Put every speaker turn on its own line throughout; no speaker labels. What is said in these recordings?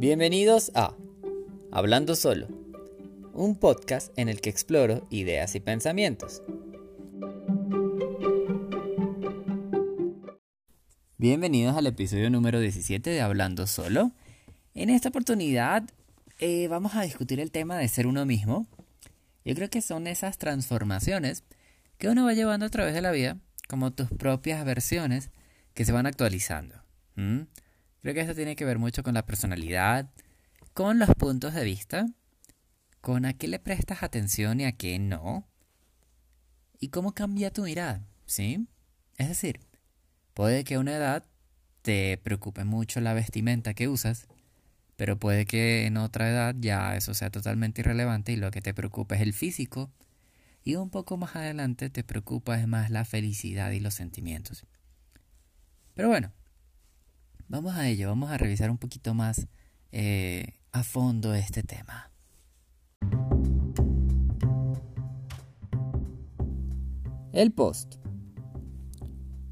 Bienvenidos a Hablando Solo, un podcast en el que exploro ideas y pensamientos. Bienvenidos al episodio número 17 de Hablando Solo. En esta oportunidad eh, vamos a discutir el tema de ser uno mismo. Yo creo que son esas transformaciones que uno va llevando a través de la vida, como tus propias versiones que se van actualizando. Creo que esto tiene que ver mucho con la personalidad, con los puntos de vista, con a qué le prestas atención y a qué no, y cómo cambia tu mirada, ¿sí? Es decir, puede que a una edad te preocupe mucho la vestimenta que usas, pero puede que en otra edad ya eso sea totalmente irrelevante y lo que te preocupa es el físico, y un poco más adelante te preocupa es más la felicidad y los sentimientos. Pero bueno, Vamos a ello, vamos a revisar un poquito más eh, a fondo este tema. El post.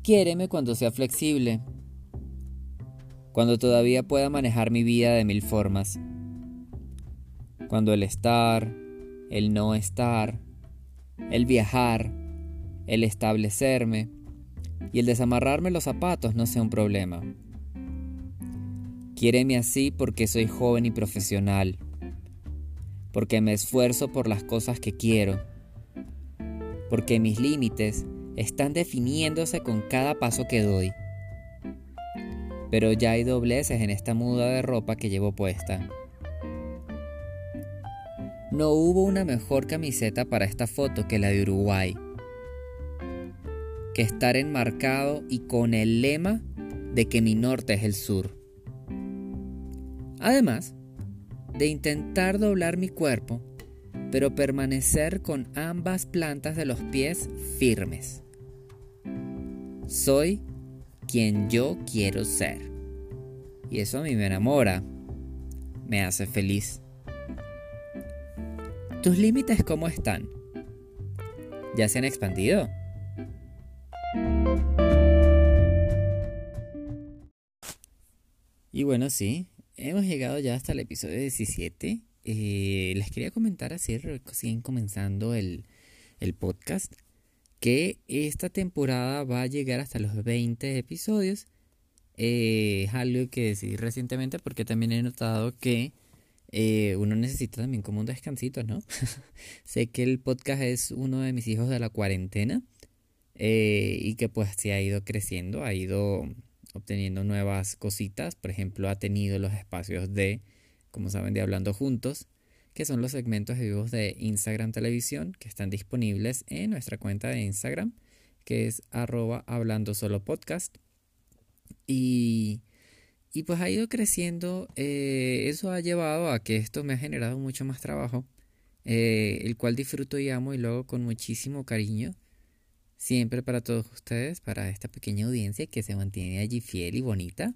Quiéreme cuando sea flexible, cuando todavía pueda manejar mi vida de mil formas, cuando el estar, el no estar, el viajar, el establecerme y el desamarrarme los zapatos no sea un problema. Quiéreme así porque soy joven y profesional, porque me esfuerzo por las cosas que quiero, porque mis límites están definiéndose con cada paso que doy. Pero ya hay dobleces en esta muda de ropa que llevo puesta. No hubo una mejor camiseta para esta foto que la de Uruguay. Que estar enmarcado y con el lema de que mi norte es el sur. Además de intentar doblar mi cuerpo, pero permanecer con ambas plantas de los pies firmes. Soy quien yo quiero ser. Y eso a mí me enamora, me hace feliz. ¿Tus límites cómo están? ¿Ya se han expandido? Y bueno, sí, Hemos llegado ya hasta el episodio 17. Eh, les quería comentar así, siguen comenzando el, podcast, que esta temporada va a llegar hasta los 20 episodios. Eh, es algo que decidí recientemente porque también he notado que eh, uno necesita también como un descansito, ¿no? sé que el podcast es uno de mis hijos de la cuarentena y que pues se ha ido creciendo, ha ido obteniendo nuevas cositas. Por ejemplo, ha tenido los espacios de, como saben, de Hablando Juntos, que son los segmentos vivos de Instagram Televisión que están disponibles en nuestra cuenta de Instagram, que es arroba hablando solo podcast. Y, y pues ha ido creciendo. Eh, eso ha llevado a que esto me ha generado mucho más trabajo, eh, el cual disfruto y amo y luego con muchísimo cariño siempre para todos ustedes, para esta pequeña audiencia que se mantiene allí fiel y bonita.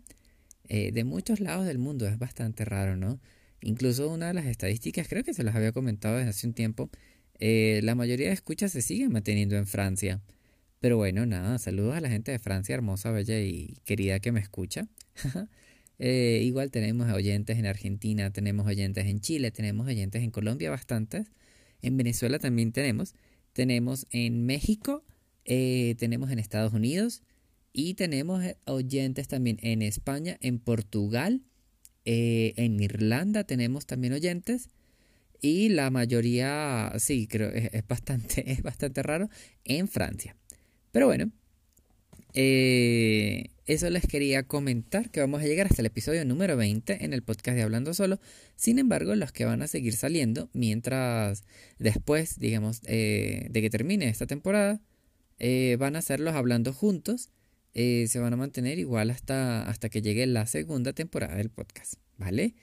Eh, de muchos lados del mundo es bastante raro, ¿no? Incluso una de las estadísticas, creo que se las había comentado desde hace un tiempo, eh, la mayoría de escuchas se siguen manteniendo en Francia. Pero bueno, nada, saludos a la gente de Francia, hermosa, bella y querida que me escucha. Eh, igual tenemos oyentes en Argentina, tenemos oyentes en Chile, tenemos oyentes en Colombia, bastantes. En Venezuela también tenemos. Tenemos en México, eh, tenemos en Estados Unidos y tenemos eh, oyentes también en España, en Portugal, eh, en Irlanda tenemos también oyentes y la mayoría, sí, creo es, bastante, es bastante raro, en Francia. Pero bueno, eso les quería comentar, que vamos a llegar hasta el episodio número 20 en el podcast de Hablando Solo. Sin embargo, los que van a seguir saliendo mientras después, digamos, de que termine esta temporada, eh, van a hacerlos hablando juntos. Eh, se van a mantener igual hasta, hasta que llegue la segunda temporada del podcast. ¿Vale?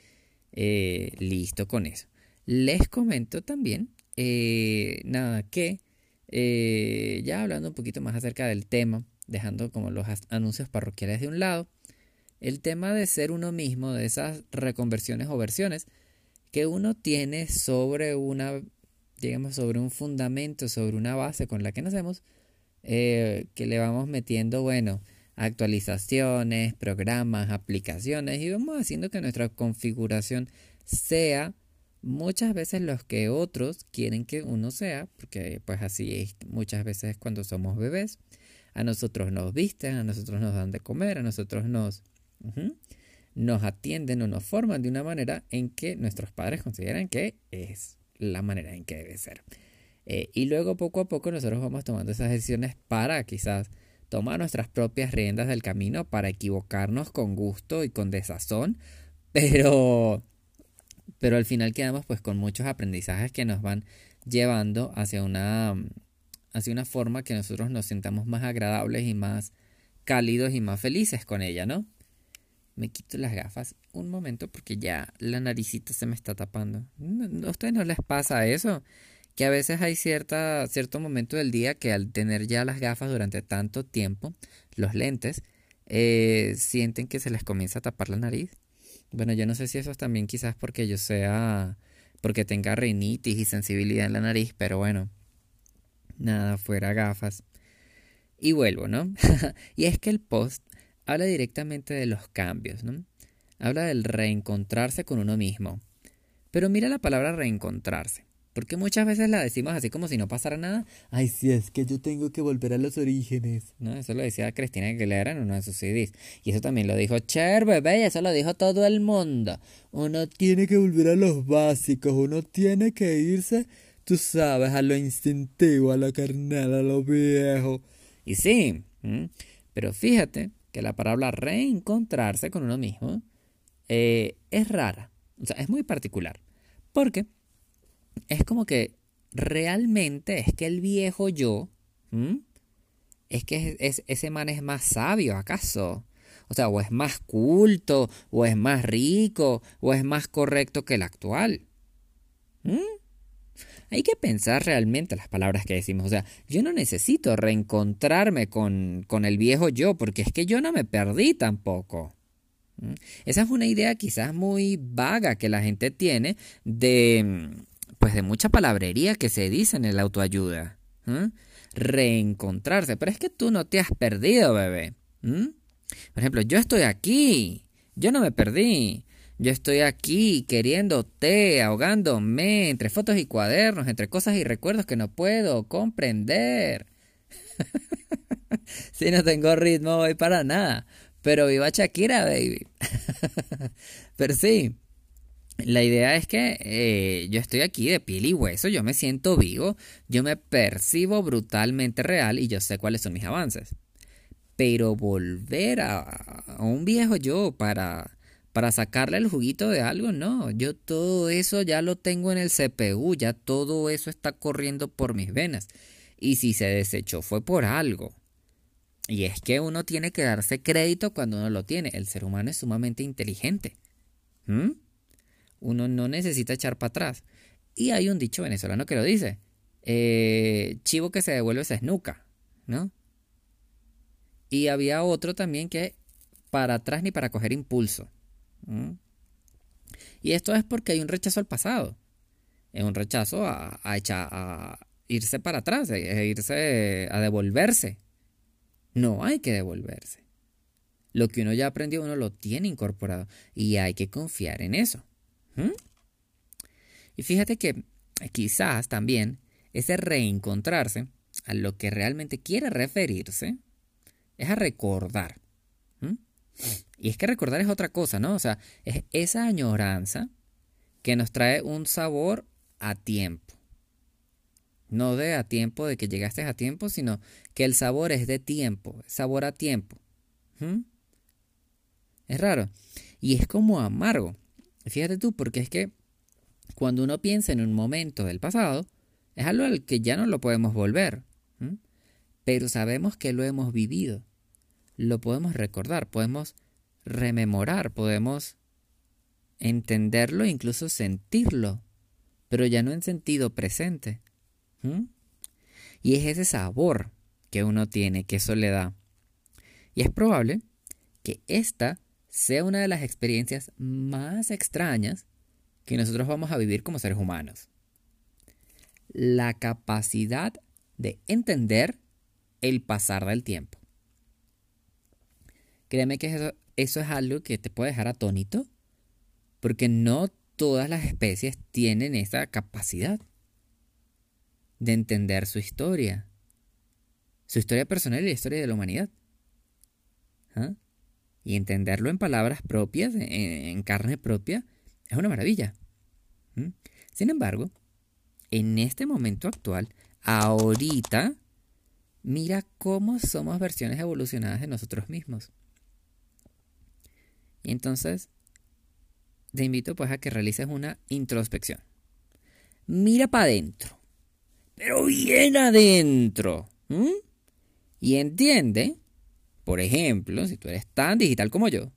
Eh, listo con eso. Les comento también, nada, que ya hablando un poquito más acerca del tema, dejando como los anuncios parroquiales de un lado, el tema de ser uno mismo, de esas reconversiones o versiones que uno tiene sobre una, digamos, sobre un fundamento, sobre una base con la que nacemos, eh, que le vamos metiendo, bueno, actualizaciones, programas, aplicaciones y vamos haciendo que nuestra configuración sea muchas veces los que otros quieren que uno sea, porque pues así es muchas veces cuando somos bebés. A nosotros nos visten, a nosotros nos dan de comer, a nosotros nos, nos atienden o nos forman de una manera en que nuestros padres consideran que es la manera en que debe ser. Eh, y luego poco a poco nosotros vamos tomando esas decisiones para quizás tomar nuestras propias riendas del camino, para equivocarnos con gusto y con desazón, pero, pero al final quedamos pues con muchos aprendizajes que nos van llevando hacia una, hacia una forma que nosotros nos sintamos más agradables y más cálidos y más felices con ella, ¿no? Me quito las gafas un momento porque ya la naricita se me está tapando. ¿A ustedes no les pasa eso? Que a veces hay cierta, cierto momento del día que al tener ya las gafas durante tanto tiempo, los lentes, eh, sienten que se les comienza a tapar la nariz. Bueno, yo no sé si eso es también quizás porque yo sea, porque tenga rinitis y sensibilidad en la nariz, pero bueno, nada, fuera gafas. Y vuelvo, ¿no? y es que el post habla directamente de los cambios, ¿no? Habla del reencontrarse con uno mismo. Pero mira la palabra reencontrarse. Porque muchas veces la decimos así como si no pasara nada. Ay, sí, es que yo tengo que volver a los orígenes. ¿No? Eso lo decía Cristina Aguilera en uno de sus CDs. Y eso también lo dijo Cher, bebé, y eso lo dijo todo el mundo. Uno tiene que volver a los básicos, uno tiene que irse, tú sabes, a lo instintivo, a lo carnal, a lo viejo. Y sí, pero fíjate que la palabra reencontrarse con uno mismo eh, es rara. O sea, es muy particular. Porque es como que realmente es que el viejo yo, es que es, ese man es más sabio, ¿acaso? O sea, o es más culto, o es más rico, o es más correcto que el actual. Hay que pensar realmente las palabras que decimos. O sea, yo no necesito reencontrarme con, con el viejo yo, porque es que yo no me perdí tampoco. Esa es una idea quizás muy vaga que la gente tiene de, pues de mucha palabrería que se dice en el autoayuda. Reencontrarse. Pero es que tú no te has perdido, bebé. Por ejemplo, yo estoy aquí. Yo no me perdí. Yo estoy aquí queriéndote, ahogándome entre fotos y cuadernos, entre cosas y recuerdos que no puedo comprender. si no tengo ritmo, voy para nada. Pero viva Shakira, baby. Pero sí, la idea es que eh, yo estoy aquí de piel y hueso, yo me siento vivo, yo me percibo brutalmente real y yo sé cuáles son mis avances. Pero volver a, un viejo yo para, para sacarle el juguito de algo, no, yo todo eso ya lo tengo en el CPU, ya todo eso está corriendo por mis venas. Y si se desechó fue por algo. Y es que uno tiene que darse crédito cuando uno lo tiene. El ser humano es sumamente inteligente. ¿Mm? Uno no necesita echar para atrás. Y hay un dicho venezolano que lo dice. Eh, chivo que se devuelve se esnuca. ¿No? Y había otro también que para atrás ni para coger impulso. Y esto es porque hay un rechazo al pasado. Es un rechazo a, a, a irse para atrás, a irse a devolverse no hay que devolverse. Lo que uno ya aprendió, uno lo tiene incorporado y hay que confiar en eso. Y fíjate que quizás también ese reencontrarse a lo que realmente quiere referirse es a recordar. Y es que recordar es otra cosa, ¿no? O sea, es esa añoranza que nos trae un sabor a tiempo. No de a tiempo, de que llegaste a tiempo, sino que el sabor es de tiempo, sabor a tiempo. Es raro. Y es como amargo. Fíjate tú, porque es que cuando uno piensa en un momento del pasado, es algo al que ya no lo podemos volver. Pero sabemos que lo hemos vivido. Lo podemos recordar, podemos rememorar, podemos entenderlo, incluso sentirlo, pero ya no en sentido presente. Y es ese sabor que uno tiene, que eso le da. Y es probable que esta sea una de las experiencias más extrañas que nosotros vamos a vivir como seres humanos. La capacidad de entender el pasar del tiempo. créeme que eso, eso es algo que te puede dejar atónito, porque no todas las especies tienen esa capacidad de entender su historia, su historia personal y la historia de la humanidad. ¿Ah? Y entenderlo en palabras propias, en, carne propia, es una maravilla. Sin embargo, en este momento actual, ahorita, mira cómo somos versiones evolucionadas de nosotros mismos. Y entonces, te invito pues a que realices una introspección. Mira para adentro, pero bien adentro. Y entiende, por ejemplo, si tú eres tan digital como yo,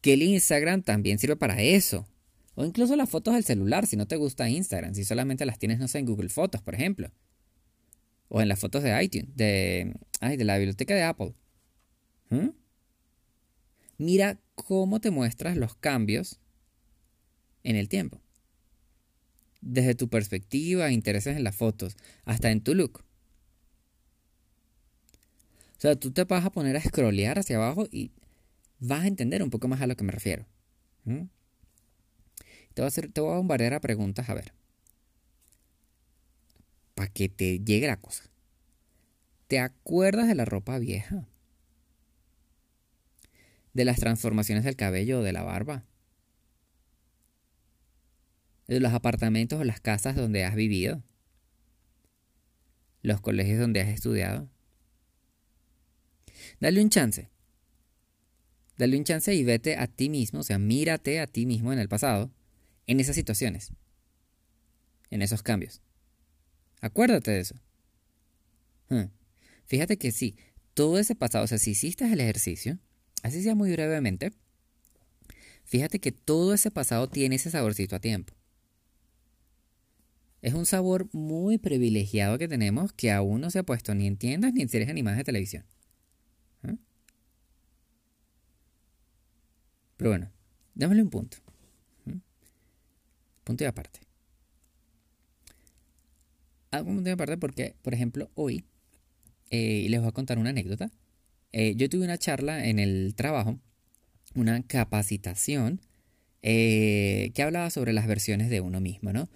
que el Instagram también sirve para eso. O incluso las fotos del celular, si no te gusta Instagram, si solamente las tienes, no sé, en Google Fotos, por ejemplo. O en las fotos de iTunes, de, de la biblioteca de Apple. ¿Mm? Mira cómo te muestras los cambios en el tiempo. Desde tu perspectiva, intereses en las fotos, hasta en tu look. O sea, tú te vas a poner a scrollear hacia abajo y vas a entender un poco más a lo que me refiero. Te voy a, hacer, te voy a bombardear a preguntas, a ver. Para que te llegue la cosa. ¿Te acuerdas de la ropa vieja? ¿De las transformaciones del cabello o de la barba? ¿De los apartamentos o las casas donde has vivido? ¿Los colegios donde has estudiado? Dale un chance. Dale un chance y vete a ti mismo, o sea, mírate a ti mismo en el pasado en esas situaciones, en esos cambios. Acuérdate de eso. Hmm. Fíjate que sí, todo ese pasado, o sea, si hiciste el ejercicio, así sea muy brevemente, fíjate que todo ese pasado tiene ese saborcito a tiempo. Es un sabor muy privilegiado que tenemos que aún no se ha puesto ni en tiendas ni en series animadas de televisión. ¿Eh? Pero bueno, démosle un punto. Punto y aparte. Hago un punto y aparte porque, por ejemplo, hoy eh, les voy a contar una anécdota. Eh, yo tuve una charla en el trabajo, una capacitación eh, que hablaba sobre las versiones de uno mismo, ¿no?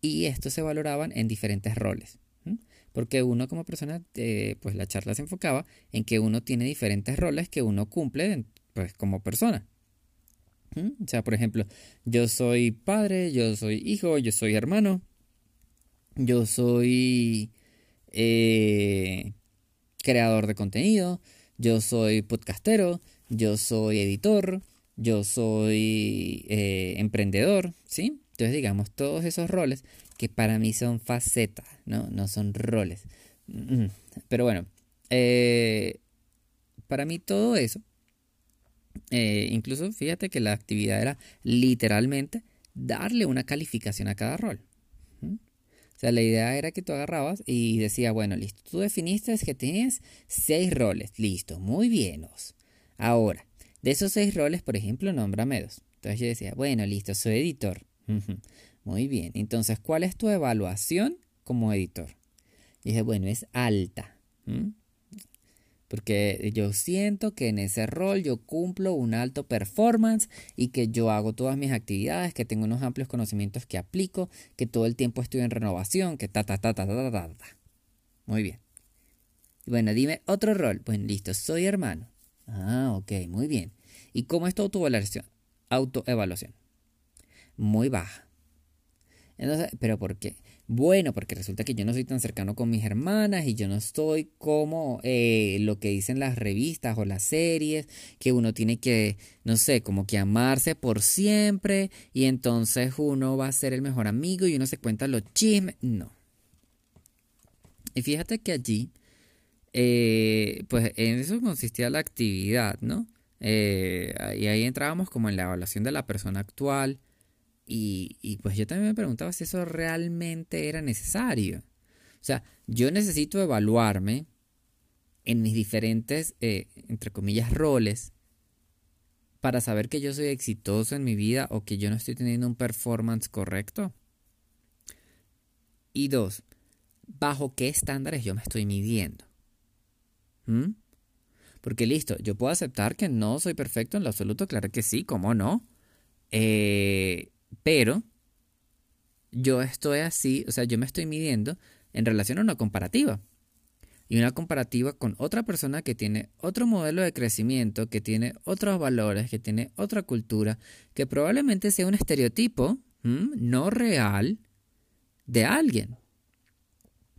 Y estos se valoraban en diferentes roles. Porque uno como persona, pues la charla se enfocaba en que uno tiene diferentes roles que uno cumple pues, como persona. O sea, por ejemplo, yo soy padre, yo soy hijo, yo soy hermano, yo soy eh, creador de contenido, yo soy podcastero, yo soy editor, yo soy eh, emprendedor, ¿sí? Entonces, digamos, todos esos roles que para mí son facetas, ¿no? No son roles. Pero bueno, eh, para mí todo eso eh, incluso fíjate que la actividad era literalmente darle una calificación a cada rol. O sea, la idea era que tú agarrabas y decía, bueno, listo, tú definiste que tienes seis roles, listo, muy bien. Ahora, de esos seis roles, por ejemplo, nómbrame dos. Entonces yo decía, bueno, listo, soy editor. Muy bien, entonces, ¿cuál es tu evaluación como editor? Y dije, bueno, es alta. Porque yo siento que en ese rol yo cumplo un alto performance y que yo hago todas mis actividades, que tengo unos amplios conocimientos que aplico, que todo el tiempo estoy en renovación, que ta ta ta ta ta ta ta. Muy bien. Bueno, dime otro rol. Pues listo, soy hermano. Ah, ok, muy bien. ¿Y cómo es tu autoevaluación? Autoevaluación. Muy baja. Entonces, ¿pero por qué? Bueno, porque resulta que yo no soy tan cercano con mis hermanas y yo no estoy como eh, lo que dicen las revistas o las series, que uno tiene que, no sé, como que amarse por siempre y entonces uno va a ser el mejor amigo y uno se cuenta los chismes. No. Y fíjate que allí, eh, pues en eso consistía la actividad, ¿no? Eh, y ahí entrábamos como en la evaluación de la persona actual y, pues yo también me preguntaba si eso realmente era necesario. O sea, yo necesito evaluarme en mis diferentes, eh, entre comillas, roles para saber que yo soy exitoso en mi vida o que yo no estoy teniendo un performance correcto. Y dos, ¿bajo qué estándares yo me estoy midiendo? ¿Mm? Porque listo, yo puedo aceptar que no soy perfecto en lo absoluto, claro que sí, ¿cómo no? Eh, pero yo estoy así, o sea, yo me estoy midiendo en relación a una comparativa. Y una comparativa con otra persona que tiene otro modelo de crecimiento, que tiene otros valores, que tiene otra cultura, que probablemente sea un estereotipo no real de alguien.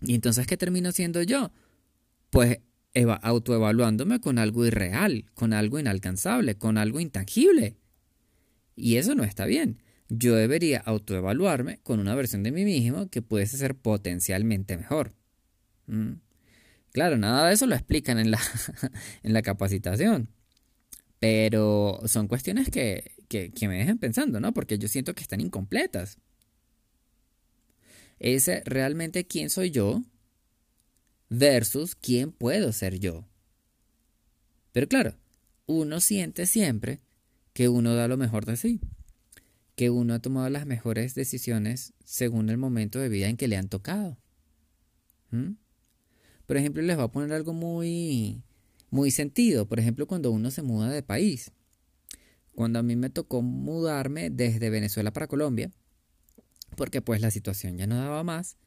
Y entonces, ¿qué termino siendo yo? Pues autoevaluándome con algo irreal, con algo inalcanzable, con algo intangible. Y eso no está bien yo debería autoevaluarme con una versión de mí mismo que pudiese ser potencialmente mejor. Mm. Claro, nada de eso lo explican en la, en la capacitación. Pero son cuestiones que, que, que, me dejan pensando, ¿no? Porque yo siento que están incompletas. Ese realmente quién soy yo versus quién puedo ser yo. Pero claro, uno siente siempre que uno da lo mejor de sí que uno ha tomado las mejores decisiones según el momento de vida en que le han tocado. ¿Mm? Por ejemplo, les voy a poner algo muy, muy sentido. Por ejemplo, cuando uno se muda de país. Cuando a mí me tocó mudarme desde Venezuela para Colombia, porque pues la situación ya no daba más.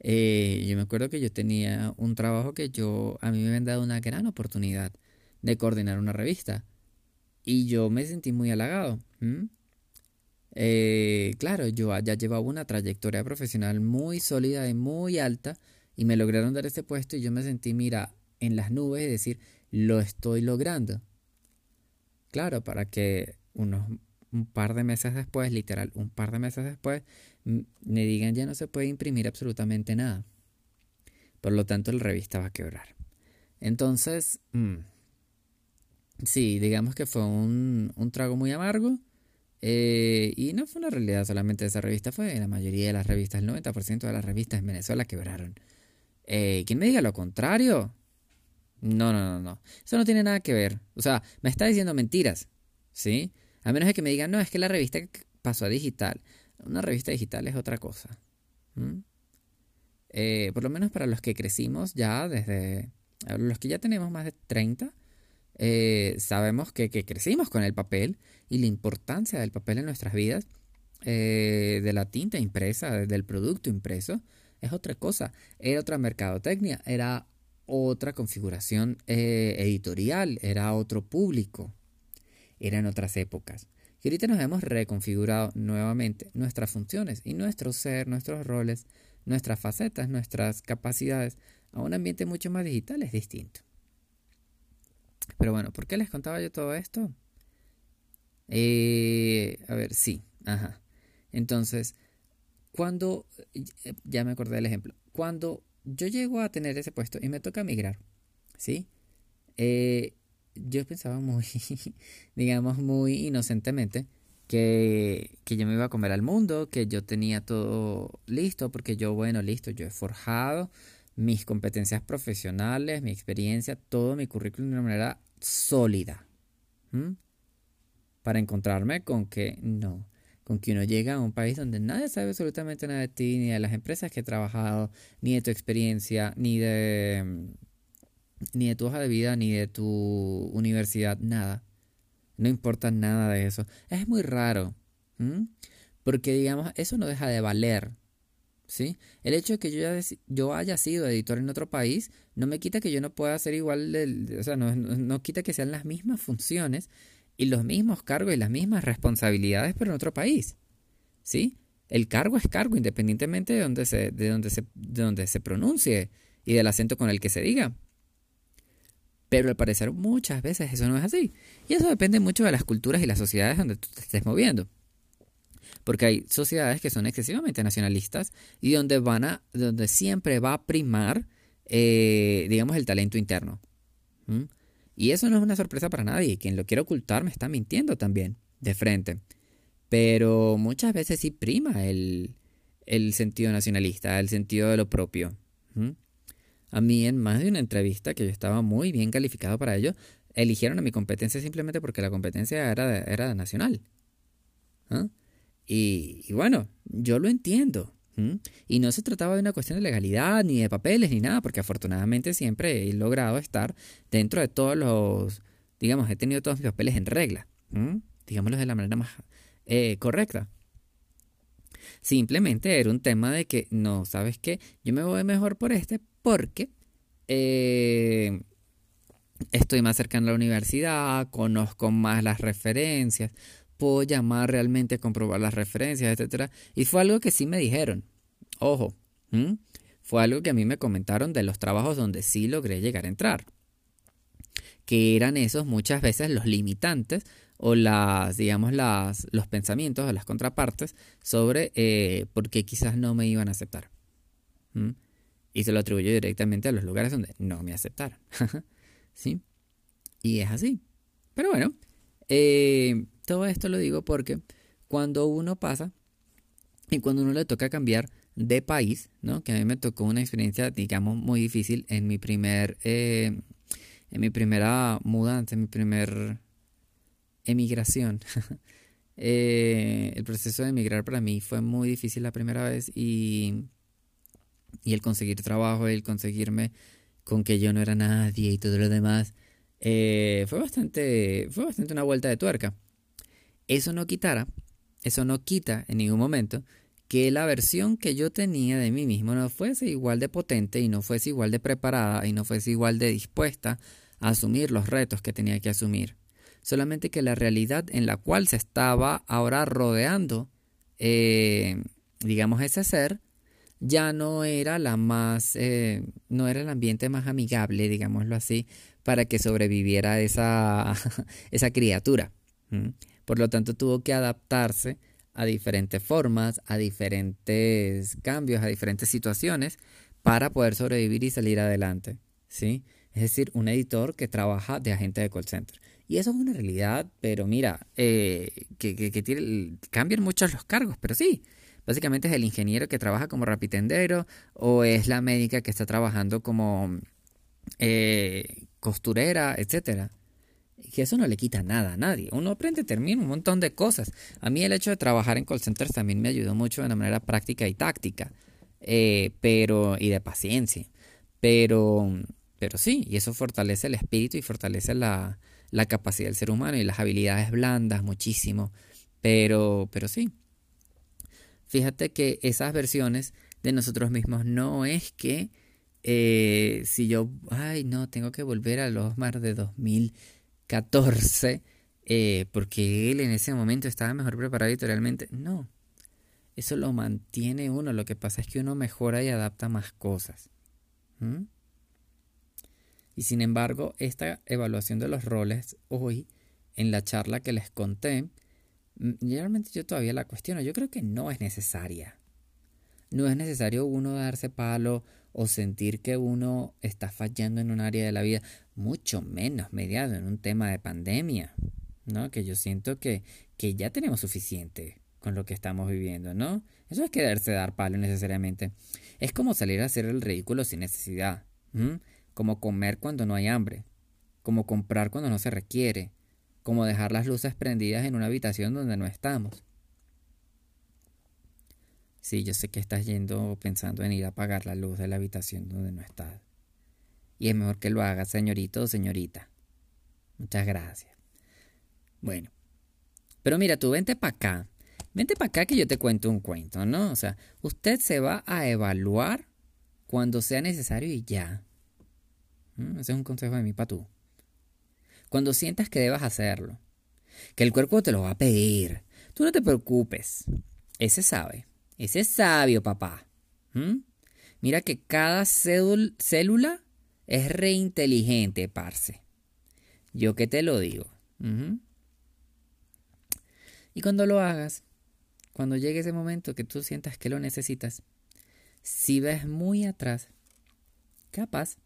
Eh, yo me acuerdo que yo tenía un trabajo que yo, a mí me habían dado una gran oportunidad de coordinar una revista. Y yo me sentí muy halagado. Eh, claro, yo ya llevaba una trayectoria profesional muy sólida y muy alta y me lograron dar ese puesto y yo me sentí, mira, en las nubes y decir, lo estoy logrando. Claro, para que unos un par de meses después, literal, un par de meses después, me digan ya no se puede imprimir absolutamente nada. Por lo tanto, la revista va a quebrar. Entonces, mm, sí, digamos que fue un, un trago muy amargo eh, y no fue una realidad solamente de esa revista, fue la mayoría de las revistas, el 90% de las revistas en Venezuela quebraron. Eh, ¿Quién me diga lo contrario? No, no, no, no. Eso no tiene nada que ver. O sea, me está diciendo mentiras. ¿Sí? A menos de que me digan, no, es que la revista pasó a digital. Una revista digital es otra cosa. Eh, por lo menos para los que crecimos ya desde... Los que ya tenemos más de 30, eh, sabemos que, crecimos con el papel y la importancia del papel en nuestras vidas, eh, de la tinta impresa, del producto impreso, es otra cosa. Era otra mercadotecnia, era otra configuración eh, editorial, era otro público, eran otras épocas. Y ahorita nos hemos reconfigurado nuevamente nuestras funciones y nuestro ser, nuestros roles, nuestras facetas, nuestras capacidades a un ambiente mucho más digital es distinto. Pero bueno, ¿por qué les contaba yo todo esto? Eh, a ver, sí, ajá. Entonces, cuando, ya me acordé del ejemplo, cuando yo llego a tener ese puesto y me toca migrar, ¿sí? Eh, yo pensaba muy, digamos, muy inocentemente que, que yo me iba a comer al mundo, que yo tenía todo listo, porque yo, bueno, listo, yo he forjado mis competencias profesionales, mi experiencia, todo mi currículum de una manera sólida. Para encontrarme con que no, con que uno llega a un país donde nadie sabe absolutamente nada de ti, ni de las empresas que he trabajado, ni de tu experiencia, ni de ni de tu hoja de vida, ni de tu universidad, nada. No importa nada de eso. Es muy raro. Porque, digamos, eso no deja de valer. ¿sí? El hecho de que yo, yo haya sido editor en otro país no me quita que yo no pueda ser igual, o sea, no, no, quita que sean las mismas funciones y los mismos cargos y las mismas responsabilidades, pero en otro país, ¿sí? El cargo es cargo independientemente de donde se, de donde se, de donde se pronuncie y del acento con el que se diga. Pero al parecer muchas veces eso no es así. Y eso depende mucho de las culturas y las sociedades donde tú te estés moviendo porque hay sociedades que son excesivamente nacionalistas y donde van a, donde siempre va a primar, eh, digamos, el talento interno. Y eso no es una sorpresa para nadie. Quien lo quiere ocultar me está mintiendo también, de frente. Pero muchas veces sí prima el, el sentido nacionalista, el sentido de lo propio. A mí en más de una entrevista que yo estaba muy bien calificado para ello, eligieron a mi competencia simplemente porque la competencia era, era nacional. Y, bueno, yo lo entiendo. Y no se trataba de una cuestión de legalidad, ni de papeles, ni nada, porque afortunadamente siempre he logrado estar dentro de todos los, digamos, he tenido todos mis papeles en regla, digámoslo de la manera más eh, correcta. Simplemente era un tema de que, no, ¿sabes qué? Yo me voy mejor por este porque eh, estoy más cercano a la universidad, conozco más las referencias, puedo llamar realmente a comprobar las referencias, etc. Y fue algo que sí me dijeron. Ojo, fue algo que a mí me comentaron de los trabajos donde sí logré llegar a entrar. Que eran esos muchas veces los limitantes o las, digamos, las, los pensamientos o las contrapartes sobre eh, por qué quizás no me iban a aceptar. Y se lo atribuyo directamente a los lugares donde no me aceptaron. ¿Sí? Y es así. Pero bueno, eh, todo esto lo digo porque cuando uno pasa y cuando uno le toca cambiar de país, ¿no? Que a mí me tocó una experiencia, digamos, muy difícil en mi primer, eh, en mi primera mudanza, en mi primer emigración. Eh, el proceso de emigrar para mí fue muy difícil la primera vez y, el conseguir trabajo, el conseguirme con que yo no era nadie y todo lo demás, eh, fue bastante, fue bastante una vuelta de tuerca. Eso no quitara, eso no quita en ningún momento que la versión que yo tenía de mí mismo no fuese igual de potente y no fuese igual de preparada y no fuese igual de dispuesta a asumir los retos que tenía que asumir. Solamente que la realidad en la cual se estaba ahora rodeando, eh, digamos, ese ser, ya no era la más, eh, no era el ambiente más amigable, digámoslo así, para que sobreviviera esa, esa criatura. Por lo tanto, tuvo que adaptarse a diferentes formas, a diferentes cambios, a diferentes situaciones para poder sobrevivir y salir adelante. ¿sí? Es decir, un editor que trabaja de agente de call center. Y eso es una realidad, pero mira, eh, que, que, tiene, cambian muchos los cargos, pero sí. Básicamente es el ingeniero que trabaja como rapitendero o es la médica que está trabajando como eh, costurera, etcétera que eso no le quita nada a nadie. Uno aprende termina un montón de cosas. A mí el hecho de trabajar en call centers también me ayudó mucho de una manera práctica y táctica, eh, pero y de paciencia. Pero, pero sí, y eso fortalece el espíritu y fortalece la, la capacidad del ser humano y las habilidades blandas muchísimo. Pero, pero sí. Fíjate que esas versiones de nosotros mismos no es que eh, si yo, ay, no, tengo que volver a los mar de 2000 14, eh, porque él en ese momento estaba mejor preparado editorialmente. No, eso lo mantiene uno. Lo que pasa es que uno mejora y adapta más cosas. Y sin embargo, esta evaluación de los roles hoy, en la charla que les conté, realmente yo todavía la cuestiono. Yo creo que no es necesaria. No es necesario uno darse palo o sentir que uno está fallando en un área de la vida, mucho menos mediado en un tema de pandemia, ¿no? Que yo siento que, que ya tenemos suficiente con lo que estamos viviendo, ¿no? Eso es quererse dar palo necesariamente. Es como salir a hacer el ridículo sin necesidad, como comer cuando no hay hambre, como comprar cuando no se requiere, como dejar las luces prendidas en una habitación donde no estamos. Sí, yo sé que estás yendo pensando en ir a apagar la luz de la habitación donde no estás. Y es mejor que lo hagas, señorito o señorita. Muchas gracias. Bueno, pero mira, tú vente para acá. Vente para acá que yo te cuento un cuento, ¿no? O sea, usted se va a evaluar cuando sea necesario y ya. ¿Mm? Ese es un consejo de mí para tú. Cuando sientas que debas hacerlo. Que el cuerpo te lo va a pedir. Tú no te preocupes. Ese sabe. Ese es sabio, papá. ¿Mm? Mira que cada célula es reinteligente, parce. Yo que te lo digo. Y cuando lo hagas, cuando llegue ese momento que tú sientas que lo necesitas, si ves muy atrás, capaz,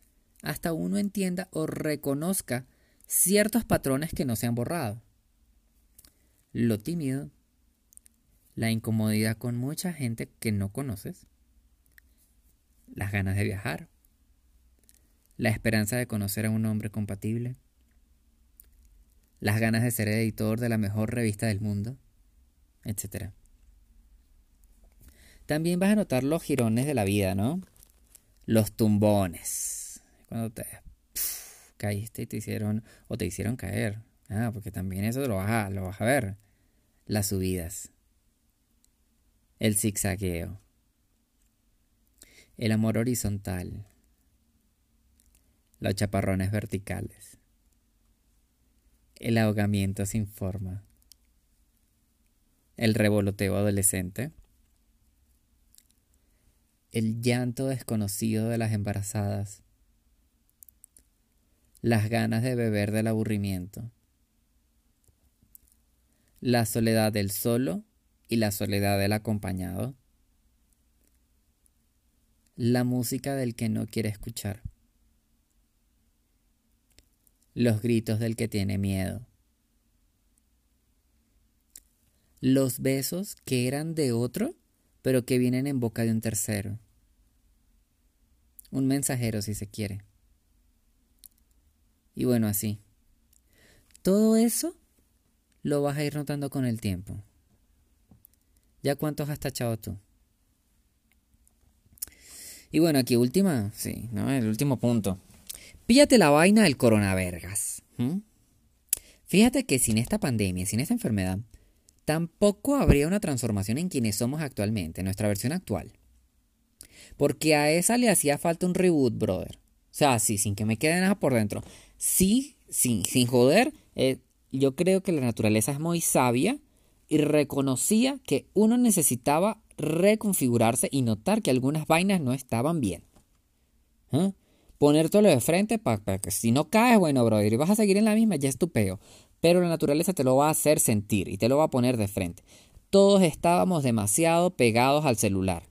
hasta uno entienda o reconozca ciertos patrones que no se han borrado. Lo tímido, la incomodidad con mucha gente que no conoces, las ganas de viajar, la esperanza de conocer a un hombre compatible, las ganas de ser editor de la mejor revista del mundo, etc. También vas a notar los girones de la vida, ¿no? Los tumbones. Cuando te caíste y te hicieron o te hicieron caer. Ah, porque también eso lo vas a, lo vas a ver. Las subidas. El zigzagueo. El amor horizontal. Los chaparrones verticales. El ahogamiento sin forma. El revoloteo adolescente. El llanto desconocido de las embarazadas. Las ganas de beber del aburrimiento. La soledad del solo y la soledad del acompañado. La música del que no quiere escuchar. Los gritos del que tiene miedo. Los besos que eran de otro, pero que vienen en boca de un tercero. Un mensajero si se quiere. Y bueno, así. Todo eso lo vas a ir notando con el tiempo. ¿Ya cuántos has tachado tú? Y bueno, aquí última, sí, ¿no? El último punto. Píllate la vaina del coronavergas. Fíjate que sin esta pandemia, sin esta enfermedad, tampoco habría una transformación en quienes somos actualmente, en nuestra versión actual. Porque a esa le hacía falta un reboot, brother. O sea, sí, sin que me quede nada por dentro. Sí, sin, sin joder, eh, yo creo que la naturaleza es muy sabia y reconocía que uno necesitaba reconfigurarse y notar que algunas vainas no estaban bien. ¿Eh? Ponértelo de frente para que si no caes, bueno, brother, y vas a seguir en la misma, ya es tu peo. Pero la naturaleza te lo va a hacer sentir y te lo va a poner de frente. Todos estábamos demasiado pegados al celular,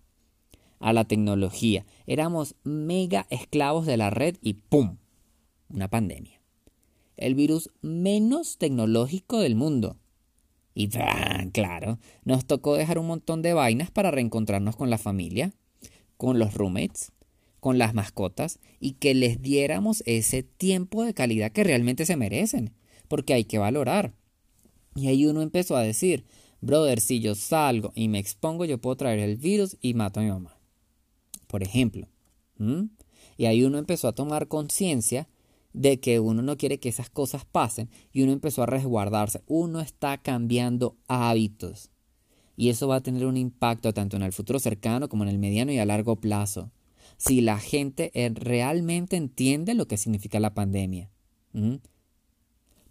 a la tecnología. Éramos mega esclavos de la red y ¡pum! Una pandemia. El virus menos tecnológico del mundo y claro, nos tocó dejar un montón de vainas para reencontrarnos con la familia, con los roommates, con las mascotas y que les diéramos ese tiempo de calidad que realmente se merecen, porque hay que valorar. Y ahí uno empezó a decir, brother, si yo salgo y me expongo, yo puedo traer el virus y mato a mi mamá. Por ejemplo. Y ahí uno empezó a tomar conciencia de que uno no quiere que esas cosas pasen y uno empezó a resguardarse. Uno está cambiando hábitos. Y eso va a tener un impacto tanto en el futuro cercano como en el mediano y a largo plazo. Si la gente eh, realmente entiende lo que significa la pandemia.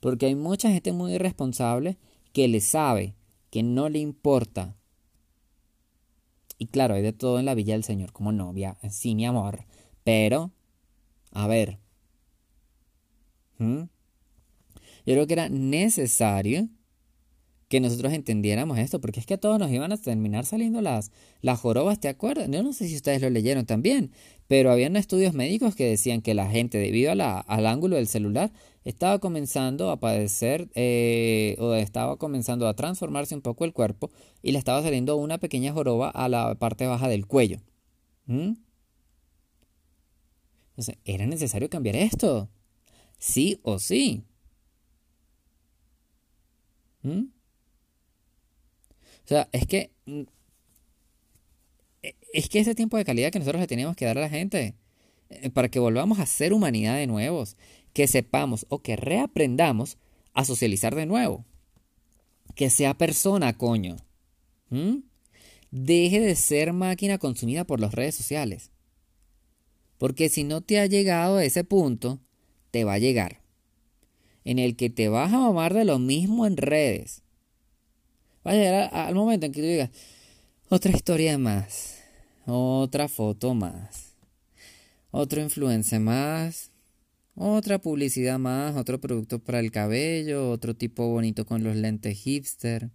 Porque hay mucha gente muy irresponsable que le sabe, que no le importa. Y claro, hay de todo en la Villa del Señor como novia, sí, mi amor. Pero, a ver, yo creo que era necesario que nosotros entendiéramos esto, porque es que a todos nos iban a terminar saliendo las, las jorobas, ¿te acuerdas? Yo no sé si ustedes lo leyeron también, pero habían estudios médicos que decían que la gente, debido a al ángulo del celular, estaba comenzando a padecer eh, o estaba comenzando a transformarse un poco el cuerpo y le estaba saliendo una pequeña joroba a la parte baja del cuello. Entonces, era necesario cambiar esto sí o sí. ¿Mm? Sea, es que mm, e, es que ese tiempo de calidad que nosotros le tenemos que dar a la gente eh, para que volvamos a ser humanidad de nuevos, que sepamos o que reaprendamos a socializar de nuevo. Que sea persona, coño. ¿Mm? Deje de ser máquina consumida por las redes sociales. Porque si no te ha llegado a ese punto, te va a llegar, en el que te vas a mamar de lo mismo en redes. Va a llegar al momento en que tú digas, otra historia más, otra foto más, otro influencer más, otra publicidad más, otro producto para el cabello, otro tipo bonito con los lentes hipster,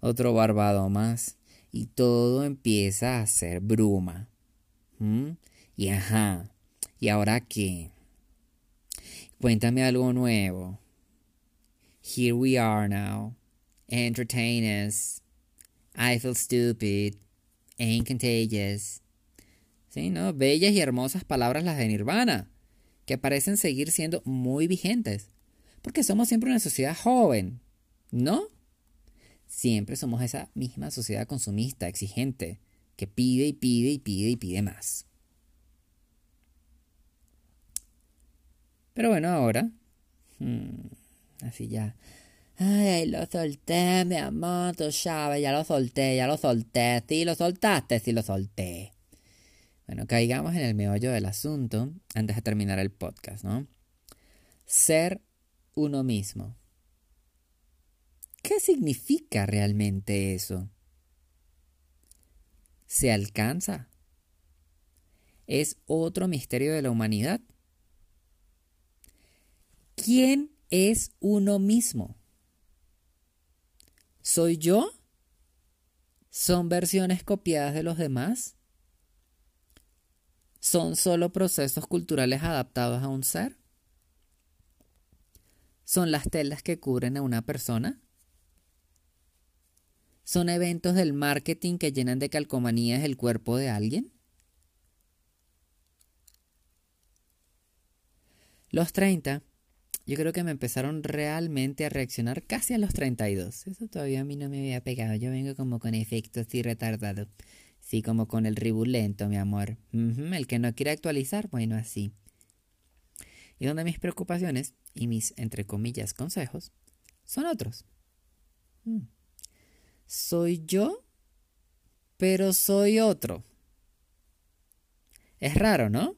otro barbado más. Y todo empieza a ser bruma. ¿Mm? Y ajá, ¿y ahora qué? Cuéntame algo nuevo. Here we are now. Entertain us. I feel stupid. Ain't contagious. Sí, ¿no? Bellas y hermosas palabras las de Nirvana, que parecen seguir siendo muy vigentes, porque somos siempre una sociedad joven, ¿no? Siempre somos esa misma sociedad consumista, exigente, que pide y pide y pide y pide más. Pero bueno, ahora, hmm, así ya, ay, lo solté, mi amor, tú ya lo solté, ya lo solté, sí, lo soltaste, sí, lo solté. Bueno, caigamos en el meollo del asunto antes de terminar el podcast, ¿no? Ser uno mismo. ¿Qué significa realmente eso? ¿Se alcanza? ¿Es otro misterio de la humanidad? ¿Quién es uno mismo? ¿Soy yo? ¿Son versiones copiadas de los demás? ¿Son solo procesos culturales adaptados a un ser? ¿Son las telas que cubren a una persona? ¿Son eventos del marketing que llenan de calcomanías el cuerpo de alguien? Los 30, yo creo que me empezaron realmente a reaccionar casi a los 32. Eso todavía a mí no me había pegado. Yo vengo como con efectos y retardado. Sí, como con el ribulento, mi amor. el que no quiere actualizar, bueno, así. Y donde mis preocupaciones y mis, entre comillas, consejos son otros. Mm soy yo, pero soy otro. Es raro, ¿no?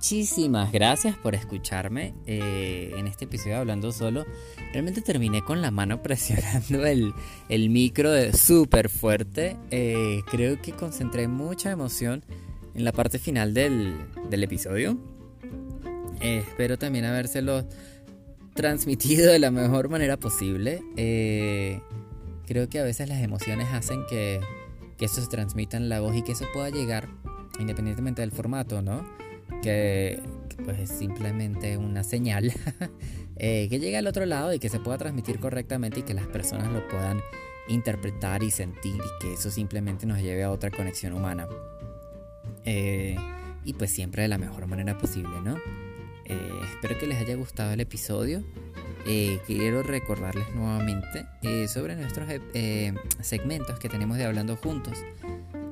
Muchísimas gracias por escucharme eh, en este episodio hablando solo. Realmente terminé con la mano presionando el, micro de súper fuerte. Eh, creo que concentré mucha emoción en la parte final del, del episodio espero también habérselo transmitido de la mejor manera posible. Eh, creo que a veces las emociones hacen que, que eso se transmita en la voz y que eso pueda llegar independientemente del formato, ¿no? Que, pues es simplemente una señal eh, que llegue al otro lado y que se pueda transmitir correctamente y que las personas lo puedan interpretar y sentir y que eso simplemente nos lleve a otra conexión humana. Eh, y pues siempre de la mejor manera posible, ¿no? Eh, espero que les haya gustado el episodio. Eh, quiero recordarles nuevamente eh, sobre nuestros segmentos que tenemos de Hablando Juntos.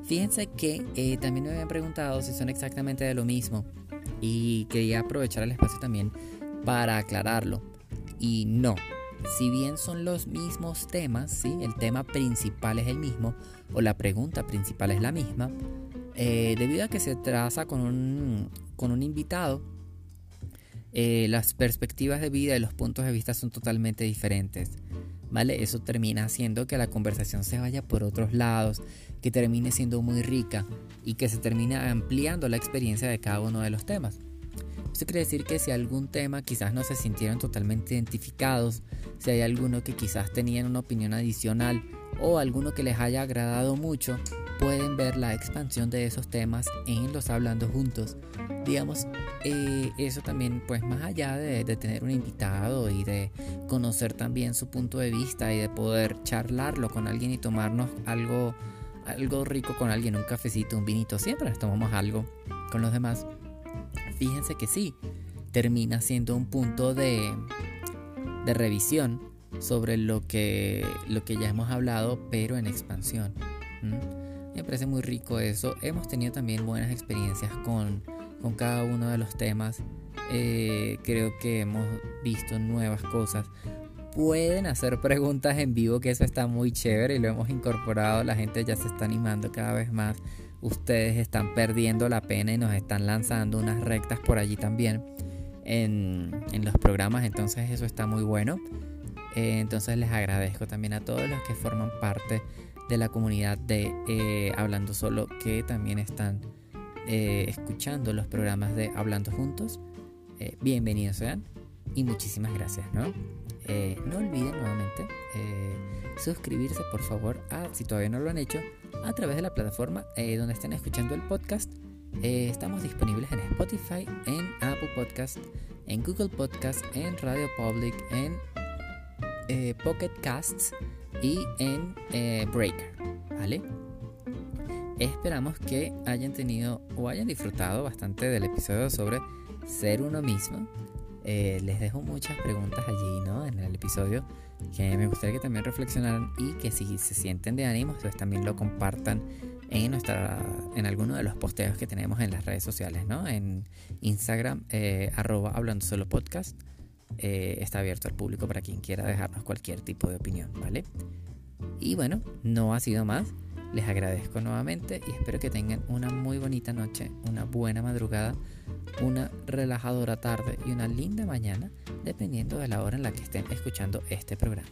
Fíjense que también me habían preguntado si son exactamente de lo mismo y quería aprovechar el espacio también para aclararlo. Y no, si bien son los mismos temas, ¿sí? el tema principal es el mismo o la pregunta principal es la misma, debido a que se traza con un, con un invitado eh, las perspectivas de vida y los puntos de vista son totalmente diferentes. ¿Vale? Eso termina haciendo que la conversación se vaya por otros lados, que termine siendo muy rica y que se termine ampliando la experiencia de cada uno de los temas. Esto quiere decir que si algún tema quizás no se sintieron totalmente identificados, si hay alguno que quizás tenían una opinión adicional o alguno que les haya agradado mucho, pueden ver la expansión de esos temas en los Hablando Juntos. Digamos, eh, eso también, pues más allá de, tener un invitado y de conocer también su punto de vista y de poder charlarlo con alguien y tomarnos algo, algo rico con alguien, un cafecito, un vinito, siempre tomamos algo con los demás. Fíjense que sí, termina siendo un punto de, de revisión sobre lo que, lo que ya hemos hablado, pero en expansión. Me parece muy rico eso. Hemos tenido también buenas experiencias con, cada uno de los temas. Eh, creo que hemos visto nuevas cosas. Pueden hacer preguntas en vivo, que eso está muy chévere y lo hemos incorporado. La gente ya se está animando cada vez más. Ustedes están perdiendo la pena y nos están lanzando unas rectas por allí también en, los programas. Entonces eso está muy bueno. Eh, entonces les agradezco también a todos los que forman parte de la comunidad de eh, Hablando Solo que también están eh, escuchando los programas de Hablando Juntos. Bienvenidos sean y muchísimas gracias, ¿no? no olviden nuevamente suscribirse, por favor, a, si todavía no lo han hecho, a través de la plataforma donde estén escuchando el podcast. estamos disponibles en Spotify, en Apple Podcast, en Google Podcast, en Radio Public, en Pocket Casts y en eh, Breaker, ¿vale? Esperamos que hayan tenido o hayan disfrutado bastante del episodio sobre ser uno mismo. Eh, les dejo muchas preguntas allí, ¿no? En el episodio que me gustaría que también reflexionaran y que si se sienten de ánimo, pues también lo compartan en nuestra en alguno de los posteos que tenemos en las redes sociales, ¿no? En Instagram, eh, arroba hablando solo podcast. Eh, está abierto al público para quien quiera dejarnos cualquier tipo de opinión, ¿vale? Y bueno, no ha sido más. Les agradezco nuevamente y espero que tengan una muy bonita noche, una buena madrugada, una relajadora tarde y una linda mañana, dependiendo de la hora en la que estén escuchando este programa.